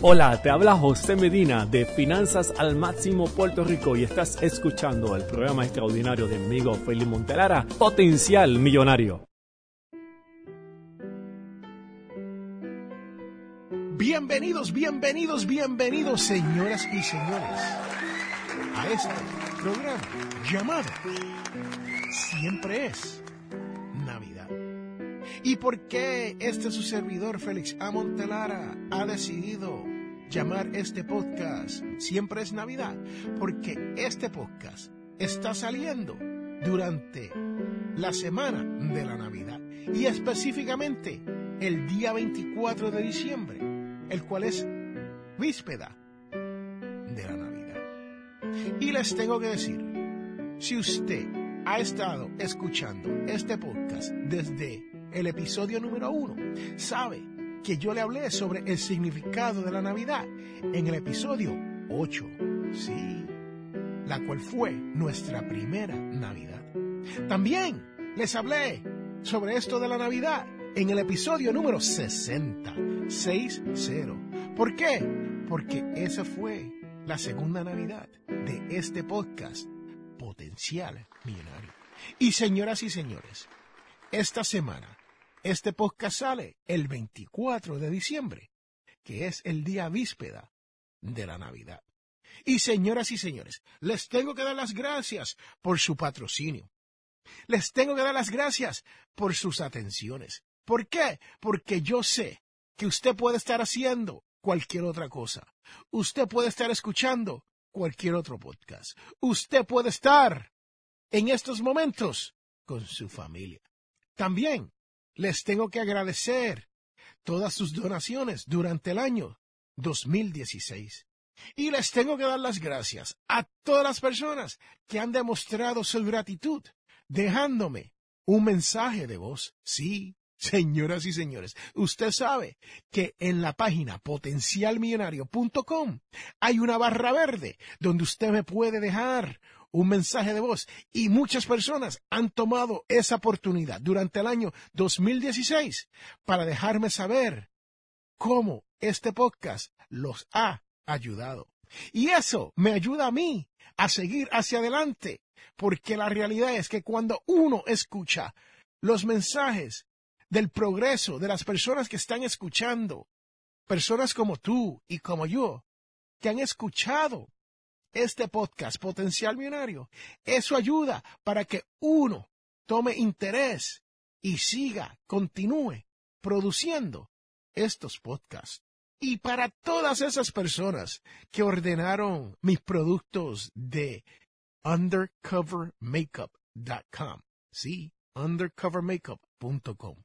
Hola, te habla José Medina de Finanzas al Máximo Puerto Rico y estás escuchando el programa extraordinario de mi amigo Felipe Montelara, Potencial Millonario. Bienvenidos, bienvenidos, bienvenidos, señoras y señores, a este programa llamado Siempre es. ¿Y por qué este su servidor, Félix A. Montelara, ha decidido llamar este podcast Siempre es Navidad? Porque este podcast está saliendo durante la semana de la Navidad y específicamente el día 24 de diciembre, el cual es víspera de la Navidad. Y les tengo que decir, si usted ha estado escuchando este podcast desde el episodio número uno, sabe que yo le hablé sobre el significado de la Navidad en el episodio 8. Sí, la cual fue nuestra primera Navidad. También les hablé sobre esto de la Navidad en el episodio número 60. 6-0. ¿Por qué? Porque esa fue la segunda Navidad de este podcast Potencial Millonario. Y señoras y señores, esta semana este podcast sale el 24 de diciembre, que es el día víspera de la Navidad. Y señoras y señores, les tengo que dar las gracias por su patrocinio. Les tengo que dar las gracias por sus atenciones. ¿Por qué? Porque yo sé que usted puede estar haciendo cualquier otra cosa. Usted puede estar escuchando cualquier otro podcast. Usted puede estar en estos momentos con su familia. También les tengo que agradecer todas sus donaciones durante el año 2016. Y les tengo que dar las gracias a todas las personas que han demostrado su gratitud dejándome un mensaje de voz. Sí, señoras y señores, usted sabe que en la página potencialmillonario.com hay una barra verde donde usted me puede dejar un mensaje de voz y muchas personas han tomado esa oportunidad durante el año 2016 para dejarme saber cómo este podcast los ha ayudado. Y eso me ayuda a mí a seguir hacia adelante, porque la realidad es que cuando uno escucha los mensajes del progreso de las personas que están escuchando, personas como tú y como yo, que han escuchado este podcast Potencial Millonario, eso ayuda para que uno tome interés y siga, continúe produciendo estos podcasts. Y para todas esas personas que ordenaron mis productos de undercovermakeup.com, sí, undercovermakeup.com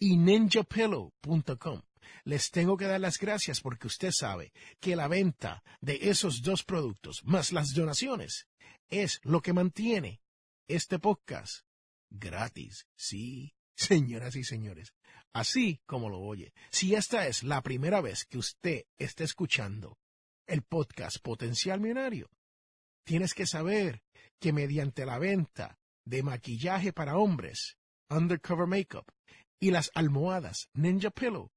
y ninjapillow.com les tengo que dar las gracias porque usted sabe que la venta de esos dos productos más las donaciones es lo que mantiene este podcast gratis. Sí, señoras y señores, así como lo oye. Si esta es la primera vez que usted está escuchando el podcast Potencial Millonario, tienes que saber que mediante la venta de maquillaje para hombres, undercover makeup, y las almohadas Ninja Pillow,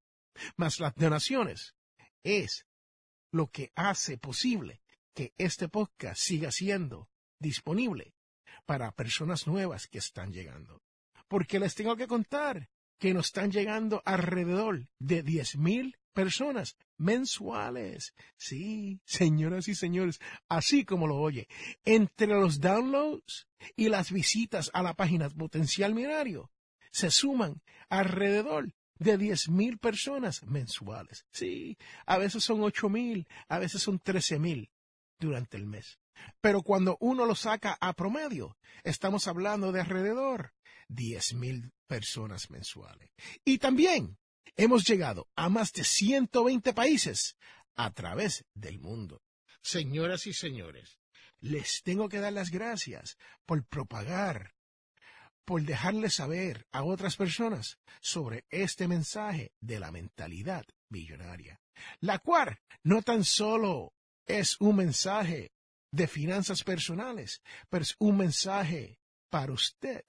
más las donaciones, es lo que hace posible que este podcast siga siendo disponible para personas nuevas que están llegando. Porque les tengo que contar que nos están llegando alrededor de diez mil personas mensuales. Sí, señoras y señores, así como lo oye. Entre los downloads y las visitas a la página Potencial Millonario se suman alrededor de mil personas mensuales. Sí, a veces son ocho mil, a veces son trece mil durante el mes. Pero cuando uno lo saca a promedio, estamos hablando de alrededor diez mil personas mensuales. Y también hemos llegado a más de 120 países a través del mundo. Señoras y señores, les tengo que dar las gracias por propagar, por dejarles saber a otras personas sobre este mensaje de la mentalidad millonaria, la cual no tan solo es un mensaje de finanzas personales, pero es un mensaje para usted,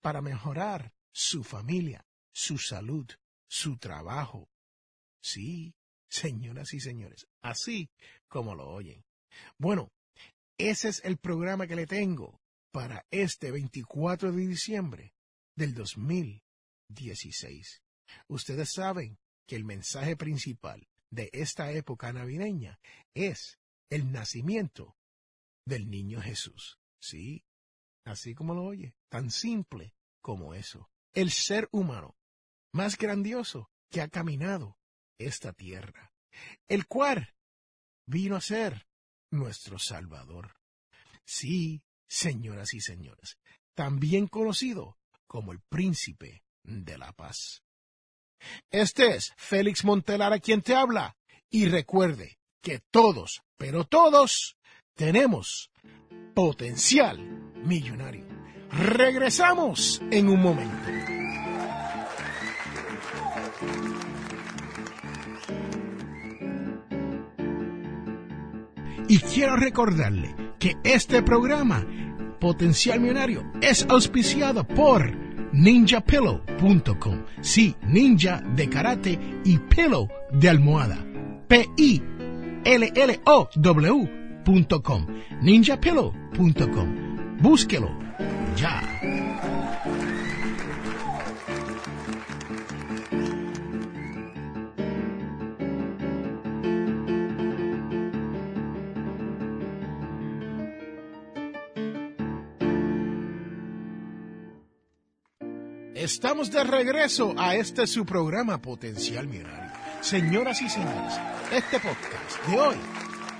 para mejorar su familia, su salud, su trabajo. Sí, señoras y señores, así como lo oyen. Bueno, ese es el programa que le tengo para este 24 de diciembre del 2016. Ustedes saben que el mensaje principal de esta época navideña es el nacimiento del niño Jesús. Sí, así como lo oye, tan simple como eso. El ser humano más grandioso que ha caminado esta tierra, el cual vino a ser nuestro Salvador. Sí, señoras y señores, también conocido como el príncipe de la paz. Este es Félix Montelara quien te habla y recuerde que todos, pero todos, tenemos potencial millonario. Regresamos en un momento. Y quiero recordarle este programa, Potencial Millonario, es auspiciado por ninjapillow.com. Sí, ninja de karate y pillow de almohada. P-I-L-L-O-W.com. ninjapillow.com. Búsquelo ya. Estamos de regreso a este su programa Potencial Millonario. Señoras y señores, este podcast de hoy,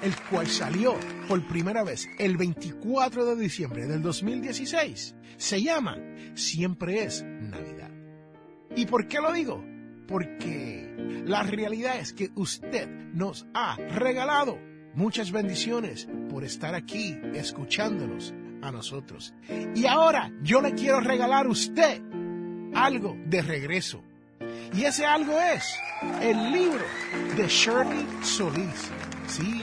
el cual salió por primera vez el 24 de diciembre del 2016, se llama Siempre es Navidad. ¿Y por qué lo digo? Porque la realidad es que usted nos ha regalado muchas bendiciones por estar aquí escuchándonos a nosotros. Y ahora yo le quiero regalar a usted algo de regreso. Y ese algo es el libro de Shirley Solís. Sí,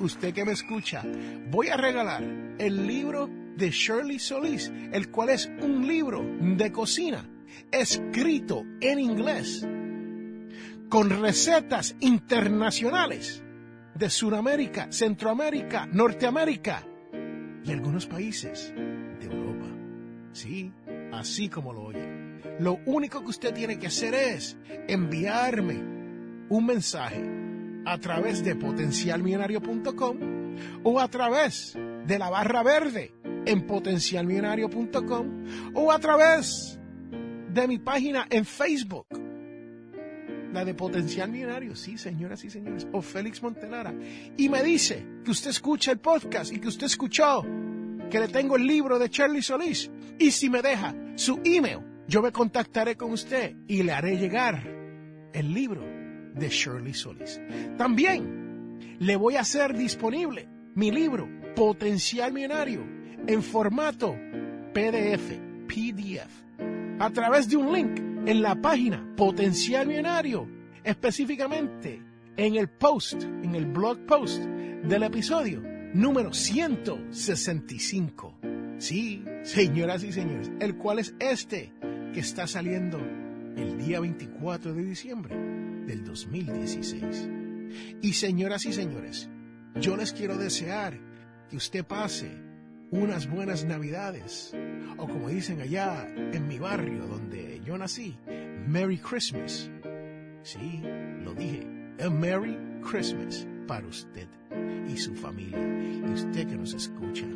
usted que me escucha, voy a regalar el libro de Shirley Solís, el cual es un libro de cocina escrito en inglés con recetas internacionales de Sudamérica, Centroamérica, Norteamérica y algunos países de Europa. Sí, así como lo oye. Lo único que usted tiene que hacer es enviarme un mensaje a través de potencialmillonario.com o a través de la barra verde en potencialmillonario.com o a través de mi página en Facebook, la de Potencial Millonario, sí, señoras y señores, o Félix Montelara, y me dice que usted escucha el podcast y que usted escuchó que le tengo el libro de Charlie Solís, y si me deja su email, yo me contactaré con usted y le haré llegar el libro de Shirley Solís. También le voy a hacer disponible mi libro Potencial Millonario en formato PDF, PDF a través de un link en la página Potencial Millonario, específicamente en el post, en el blog post del episodio número 165. Sí, señoras y señores, el cual es este que está saliendo el día 24 de diciembre del 2016. Y señoras y señores, yo les quiero desear que usted pase unas buenas navidades, o como dicen allá en mi barrio donde yo nací, Merry Christmas. Sí, lo dije, a Merry Christmas para usted y su familia, y usted que nos escucha.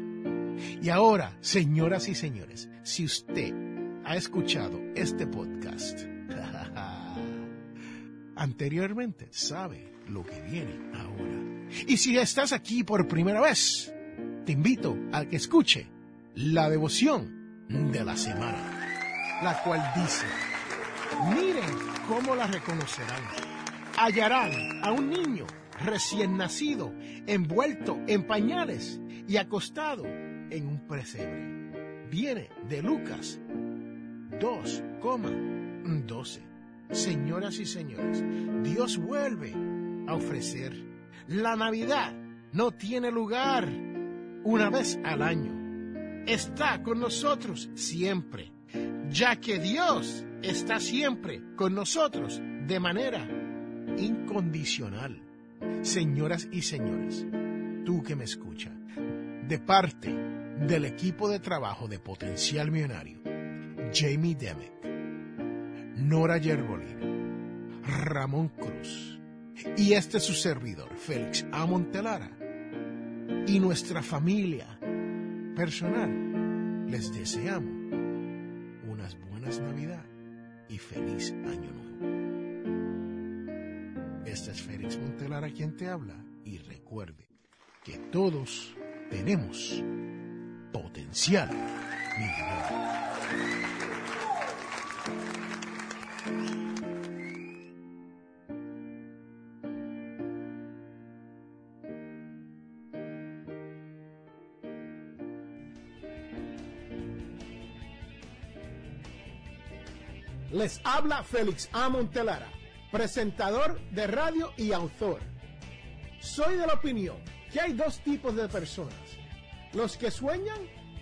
Y ahora, señoras y señores, si usted ha escuchado este podcast anteriormente, sabe lo que viene ahora. Y si estás aquí por primera vez, te invito a que escuche la devoción de la semana, la cual dice, miren cómo la reconocerán. Hallarán a un niño recién nacido, envuelto en pañales y acostado en un presebre. Viene de Lucas 2,12. Señoras y señores, Dios vuelve a ofrecer. La Navidad no tiene lugar una vez al año. Está con nosotros siempre, ya que Dios está siempre con nosotros de manera incondicional. Señoras y señores, tú que me escuchas, de parte del equipo de trabajo de Potencial Millonario, Jamie Demick, Nora Yerbolín, Ramón Cruz y este es su servidor, Félix A. Montelara, y nuestra familia personal, les deseamos unas buenas Navidad y feliz Año Nuevo. Este es Félix Montelara quien te habla y recuerde que todos tenemos potencial. Les habla Félix A. Montelara, presentador de radio y autor. Soy de la opinión que hay dos tipos de personas, los que sueñan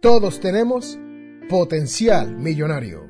todos tenemos potencial millonario.